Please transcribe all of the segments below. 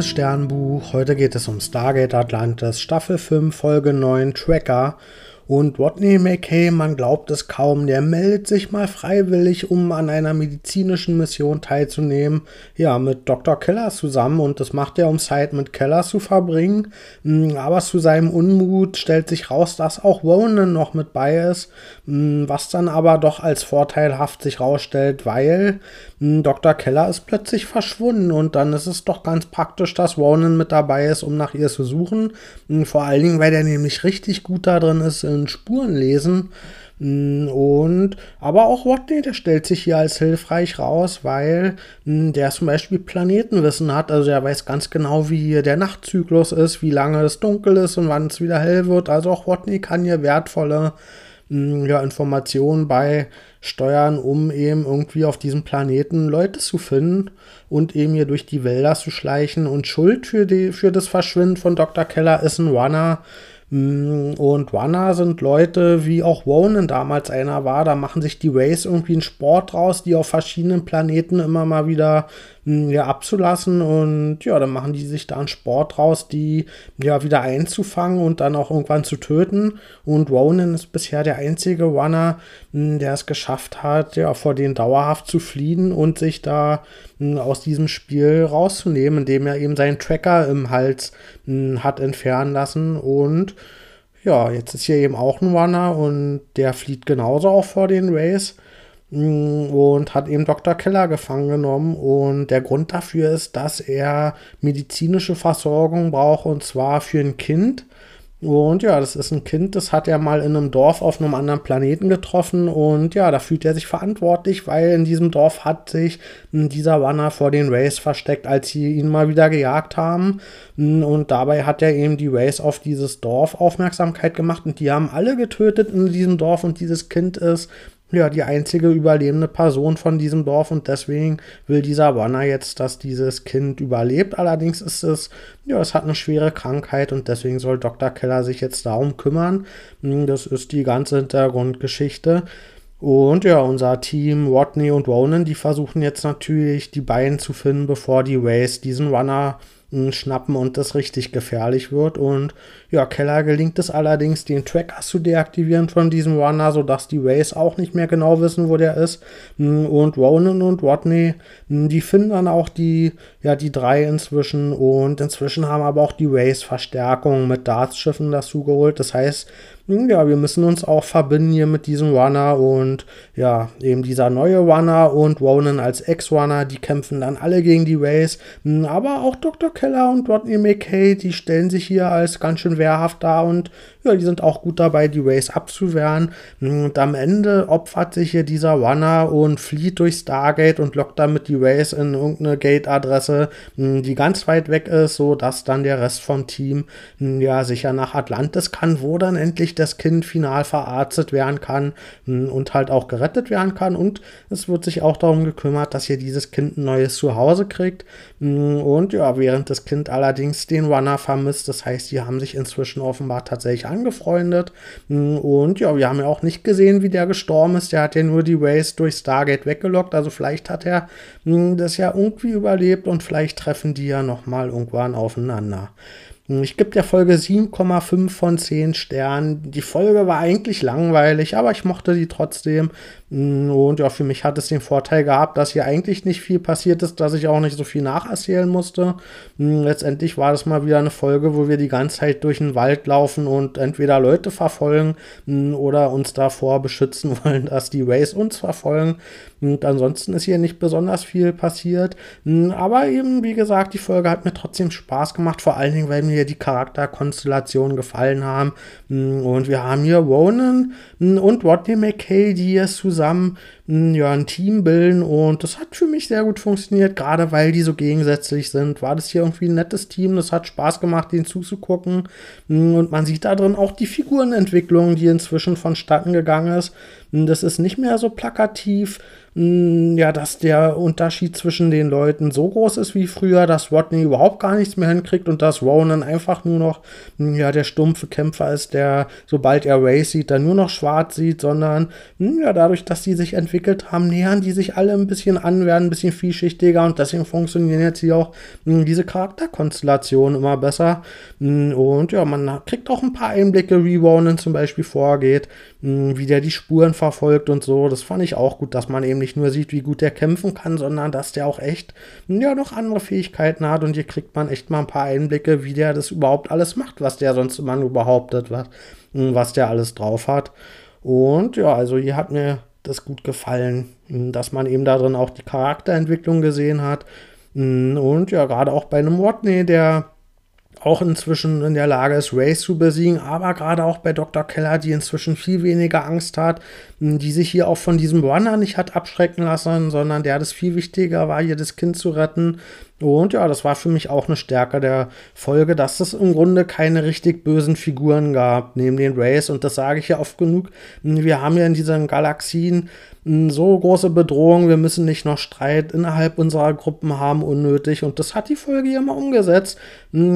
liebes Sternbuch. Heute geht es um Stargate Atlantis, Staffel 5, Folge 9, Tracker. Und Rodney McKay, man glaubt es kaum, der meldet sich mal freiwillig, um an einer medizinischen Mission teilzunehmen. Ja, mit Dr. Keller zusammen und das macht er, um Zeit mit Keller zu verbringen. Hm, aber zu seinem Unmut stellt sich raus, dass auch Ronan noch mit bei ist, hm, was dann aber doch als vorteilhaft sich rausstellt, weil Dr. Keller ist plötzlich verschwunden und dann ist es doch ganz praktisch, dass Ronan mit dabei ist, um nach ihr zu suchen. Vor allen Dingen, weil der nämlich richtig gut da drin ist, in Spuren lesen. Mm, und aber auch Rodney, der stellt sich hier als hilfreich raus, weil der zum Beispiel Planetenwissen hat. Also er weiß ganz genau, wie der Nachtzyklus ist, wie lange es dunkel ist und wann es wieder hell wird. Also auch Rodney kann hier wertvolle ja, Informationen beisteuern, um eben irgendwie auf diesem Planeten Leute zu finden und eben hier durch die Wälder zu schleichen. Und Schuld für, die, für das Verschwinden von Dr. Keller ist ein Runner, und Wanna sind Leute, wie auch Ronan damals einer war, da machen sich die Rays irgendwie einen Sport draus, die auf verschiedenen Planeten immer mal wieder hm, ja, abzulassen und ja, dann machen die sich da einen Sport draus, die ja wieder einzufangen und dann auch irgendwann zu töten. Und Ronan ist bisher der einzige Runner, hm, der es geschafft hat, ja, vor denen dauerhaft zu fliehen und sich da aus diesem Spiel rauszunehmen, indem er eben seinen Tracker im Hals hat entfernen lassen und ja, jetzt ist hier eben auch ein Runner und der flieht genauso auch vor den Rays. Mm, und hat eben Dr. Keller gefangen genommen. Und der Grund dafür ist, dass er medizinische Versorgung braucht und zwar für ein Kind. Und ja, das ist ein Kind, das hat er mal in einem Dorf auf einem anderen Planeten getroffen. Und ja, da fühlt er sich verantwortlich, weil in diesem Dorf hat sich dieser Runner vor den Rays versteckt, als sie ihn mal wieder gejagt haben. Und dabei hat er eben die Rays auf dieses Dorf Aufmerksamkeit gemacht. Und die haben alle getötet in diesem Dorf. Und dieses Kind ist ja, die einzige überlebende Person von diesem Dorf und deswegen will dieser Wanner jetzt, dass dieses Kind überlebt. Allerdings ist es, ja, es hat eine schwere Krankheit und deswegen soll Dr. Keller sich jetzt darum kümmern. Hm, das ist die ganze Hintergrundgeschichte. Und ja, unser Team, Rodney und Ronan, die versuchen jetzt natürlich die beiden zu finden, bevor die Race diesen Runner schnappen und das richtig gefährlich wird. Und ja, Keller gelingt es allerdings, den Tracker zu deaktivieren von diesem Runner, sodass die Rays auch nicht mehr genau wissen, wo der ist. Und Ronan und Rodney, die finden dann auch die, ja, die drei inzwischen. Und inzwischen haben aber auch die Rays Verstärkung mit Dartsschiffen dazu geholt. Das heißt, ja, wir müssen uns auch verbinden hier mit diesem Runner und ja, eben dieser neue Runner und Ronan als Ex-Runner, die kämpfen dann alle gegen die Rays. Aber auch Dr. Keller und Rodney McKay, die stellen sich hier als ganz schön wehrhaft dar und ja, die sind auch gut dabei, die Race abzuwehren. Und am Ende opfert sich hier dieser Runner und flieht durch Stargate und lockt damit die Race in irgendeine Gate-Adresse, hm, die ganz weit weg ist, so dass dann der Rest vom Team hm, ja sicher nach Atlantis kann, wo dann endlich das Kind final verarztet werden kann hm, und halt auch gerettet werden kann. Und es wird sich auch darum gekümmert, dass hier dieses Kind ein neues Zuhause kriegt. Und ja, während das Kind allerdings den Runner vermisst, das heißt, die haben sich inzwischen offenbar tatsächlich angefreundet. Hm, und ja, wir haben ja auch nicht gesehen, wie der gestorben ist. Der hat ja nur die Race durch Stargate weggelockt. Also vielleicht hat er hm, das ja irgendwie überlebt und vielleicht treffen die ja nochmal irgendwann aufeinander. Hm, ich gebe der Folge 7,5 von 10 Sternen. Die Folge war eigentlich langweilig, aber ich mochte sie trotzdem. Hm, und ja, für mich hat es den Vorteil gehabt, dass hier eigentlich nicht viel passiert ist, dass ich auch nicht so viel nacherzählen musste. Hm, letztendlich war das mal wieder eine Folge, wo wir die ganze Zeit durch den Wald laufen und entweder Leute verfolgen oder uns davor beschützen wollen, dass die Rays uns verfolgen. Und ansonsten ist hier nicht besonders viel passiert. Aber eben, wie gesagt, die Folge hat mir trotzdem Spaß gemacht, vor allen Dingen, weil mir die Charakterkonstellationen gefallen haben. Und wir haben hier Ronan und Rodney McKay, die es zusammen zusammen ja, ein Team bilden und das hat für mich sehr gut funktioniert, gerade weil die so gegensätzlich sind. War das hier irgendwie ein nettes Team, das hat Spaß gemacht, denen zuzugucken und man sieht da drin auch die Figurenentwicklung, die inzwischen vonstatten gegangen ist. Das ist nicht mehr so plakativ, ja, dass der Unterschied zwischen den Leuten so groß ist wie früher, dass Rodney überhaupt gar nichts mehr hinkriegt und dass Ronan einfach nur noch ja, der stumpfe Kämpfer ist, der, sobald er Ray sieht, dann nur noch schwarz sieht, sondern ja, dadurch, dass sie sich entwickeln, entwickelt haben, nähern die sich alle ein bisschen an, werden ein bisschen vielschichtiger und deswegen funktionieren jetzt hier auch hm, diese Charakterkonstellationen immer besser. Hm, und ja, man kriegt auch ein paar Einblicke, wie Ronan zum Beispiel vorgeht, mh, wie der die Spuren verfolgt und so. Das fand ich auch gut, dass man eben nicht nur sieht, wie gut der kämpfen kann, sondern dass der auch echt ja noch andere Fähigkeiten hat und hier kriegt man echt mal ein paar Einblicke, wie der das überhaupt alles macht, was der sonst immer nur behauptet, was, was der alles drauf hat. Und ja, also hier hat mir das gut gefallen, dass man eben darin auch die Charakterentwicklung gesehen hat. Und ja, gerade auch bei einem Watney, der auch inzwischen in der Lage ist, Race zu besiegen, aber gerade auch bei Dr. Keller, die inzwischen viel weniger Angst hat, die sich hier auch von diesem Runner nicht hat abschrecken lassen, sondern der das viel wichtiger war, hier das Kind zu retten. Und ja, das war für mich auch eine Stärke der Folge, dass es im Grunde keine richtig bösen Figuren gab neben den Rays. Und das sage ich ja oft genug. Wir haben ja in diesen Galaxien so große Bedrohung, wir müssen nicht noch Streit innerhalb unserer Gruppen haben, unnötig. Und das hat die Folge hier mal umgesetzt.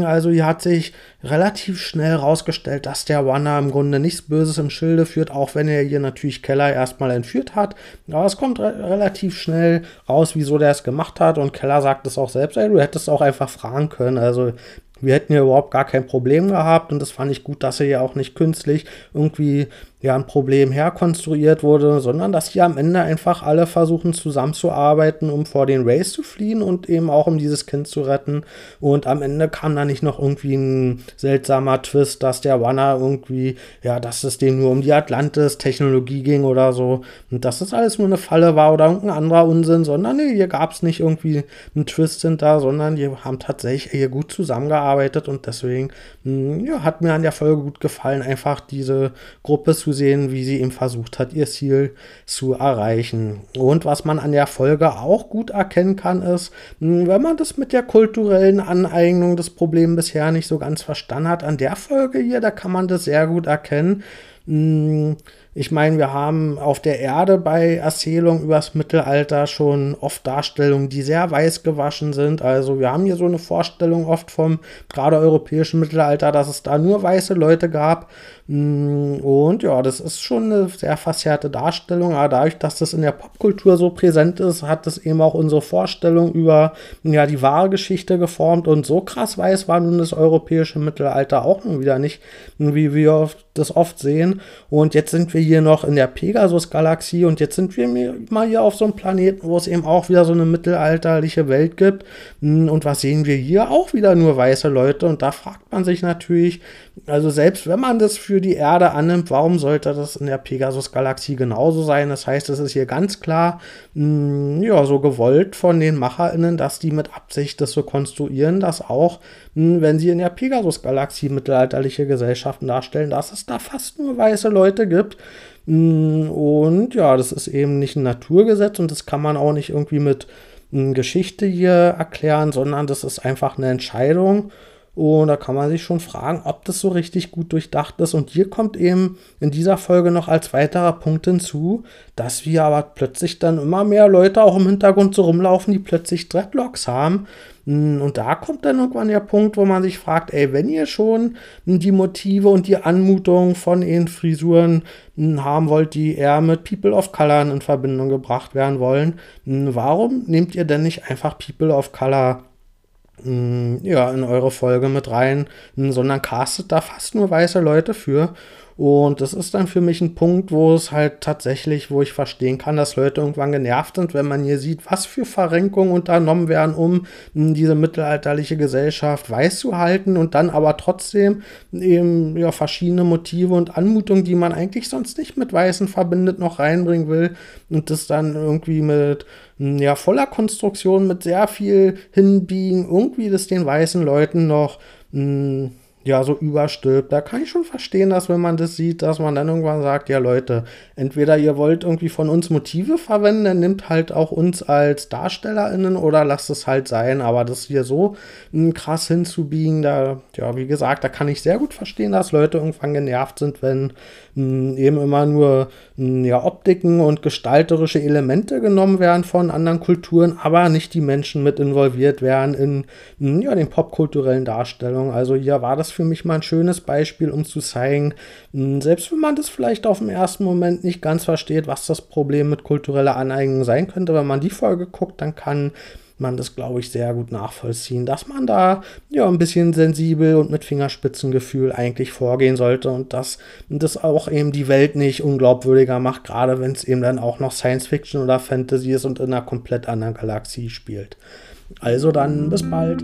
Also hier hat sich relativ schnell rausgestellt, dass der Wanner im Grunde nichts Böses im Schilde führt, auch wenn er hier natürlich Keller erstmal entführt hat. Aber es kommt re relativ schnell raus, wieso der es gemacht hat. Und Keller sagt es auch selbst, ey, du hättest auch einfach fragen können. Also wir hätten ja überhaupt gar kein Problem gehabt und das fand ich gut, dass er ja auch nicht künstlich irgendwie ja ein Problem herkonstruiert wurde, sondern dass die am Ende einfach alle versuchen zusammenzuarbeiten, um vor den Rays zu fliehen und eben auch um dieses Kind zu retten. Und am Ende kam da nicht noch irgendwie ein seltsamer Twist, dass der Wanner irgendwie, ja, dass es dem nur um die Atlantis-Technologie ging oder so. Und dass das alles nur eine Falle war oder irgendein anderer Unsinn, sondern nee, hier gab es nicht irgendwie einen Twist hinter, sondern die haben tatsächlich hier gut zusammengearbeitet und deswegen, mh, hm, ja, hat mir an der Folge gut gefallen, einfach diese Gruppe zu sehen, wie sie eben versucht hat, ihr Ziel zu erreichen. Und was man an der Folge auch gut erkennen kann, ist, hm, wenn man das mit der kulturellen Aneignung des Problems bisher nicht so ganz verstanden hat, an der Folge hier, da kann man das sehr gut erkennen. Hm, ich meine, wir haben auf der Erde bei Erzählungen übers Mittelalter schon oft Darstellungen, die sehr weiß gewaschen sind. Also wir haben hier so eine Vorstellung oft vom gerade europäischen Mittelalter, dass es da nur weiße Leute gab. Mm, und ja, das ist schon eine sehr verzerrte Darstellung, aber dadurch, dass das in der Popkultur so präsent ist, hat das eben auch unsere Vorstellung über ja, die wahre Geschichte geformt. Und so krass weiß war nun das europäische Mittelalter auch nun wieder nicht, wie wir das oft sehen. Und jetzt sind wir hier noch in der Pegasus-Galaxie und jetzt sind wir mal hier auf so einem Planeten, wo es eben auch wieder so eine mittelalterliche Welt gibt. Mm, und was sehen wir hier? Auch wieder nur weiße Leute. Und da fragt man sich natürlich, also selbst wenn man das für die Erde annimmt, warum sollte das in der Pegasus-Galaxie genauso sein? Das heißt, es ist hier ganz klar, mh, mm, ja, so gewollt von den MacherInnen, dass die mit Absicht das so konstruieren, dass auch, mh, mm, wenn sie in der Pegasus-Galaxie mittelalterliche Gesellschaften darstellen, dass es da fast nur weiße Leute gibt. Mh, mm, und ja, das ist eben nicht ein Naturgesetz und das kann man auch nicht irgendwie mit Geschichte hier erklären, sondern das ist einfach eine Entscheidung. Und da kann man sich schon fragen, ob das so richtig gut durchdacht ist. Und hier kommt eben in dieser Folge noch als weiterer Punkt hinzu, dass wir aber plötzlich dann immer mehr Leute auch im Hintergrund so rumlaufen, die plötzlich Dreadlocks haben. Hm, und da kommt dann irgendwann der Punkt, wo man sich fragt, ey, wenn ihr schon die Motive und die Anmutung von ihren Frisuren hm, haben wollt, die eher mit People of Color in Verbindung gebracht werden wollen, hm, warum nehmt ihr denn nicht einfach People of Color ja, in eure Folge mit rein, sondern castet da fast nur weiße Leute für. Und das ist dann für mich ein Punkt, wo es halt tatsächlich, wo ich verstehen kann, dass Leute irgendwann genervt sind, wenn man hier sieht, was für Verrenkungen unternommen werden, um diese mittelalterliche Gesellschaft weiß zu halten und dann aber trotzdem eben ja verschiedene Motive und Anmutungen, die man eigentlich sonst nicht mit Weißen verbindet, noch reinbringen will und das dann irgendwie mit ja voller Konstruktion, mit sehr viel Hinbiegen, irgendwie das den weißen Leuten noch mh, ja, so überstülpt. Da kann ich schon verstehen, dass wenn man das sieht, dass man dann irgendwann sagt, ja Leute, entweder ihr wollt irgendwie von uns Motive verwenden, dann nimmt halt auch uns als DarstellerInnen oder lasst es halt sein. Aber das hier so m, krass hinzubiegen, da, ja, wie gesagt, da kann ich sehr gut verstehen, dass Leute irgendwann genervt sind, wenn m, eben immer nur m, ja, Optiken und gestalterische Elemente genommen werden von anderen Kulturen, aber nicht die Menschen mit involviert werden in ja, den popkulturellen Darstellungen. Also hier war das für mich mal ein schönes Beispiel, um zu zeigen, hm, selbst wenn man das vielleicht auf den ersten Moment nicht ganz versteht, was das Problem mit kultureller Aneignung sein könnte, wenn man die Folge guckt, dann kann man das, glaube ich, sehr gut nachvollziehen, dass man da ja ein bisschen sensibel und mit Fingerspitzengefühl eigentlich vorgehen sollte und dass das auch eben die Welt nicht unglaubwürdiger macht, gerade wenn es eben dann auch noch Science Fiction oder Fantasy ist und in einer komplett anderen Galaxie spielt. Also dann bis bald.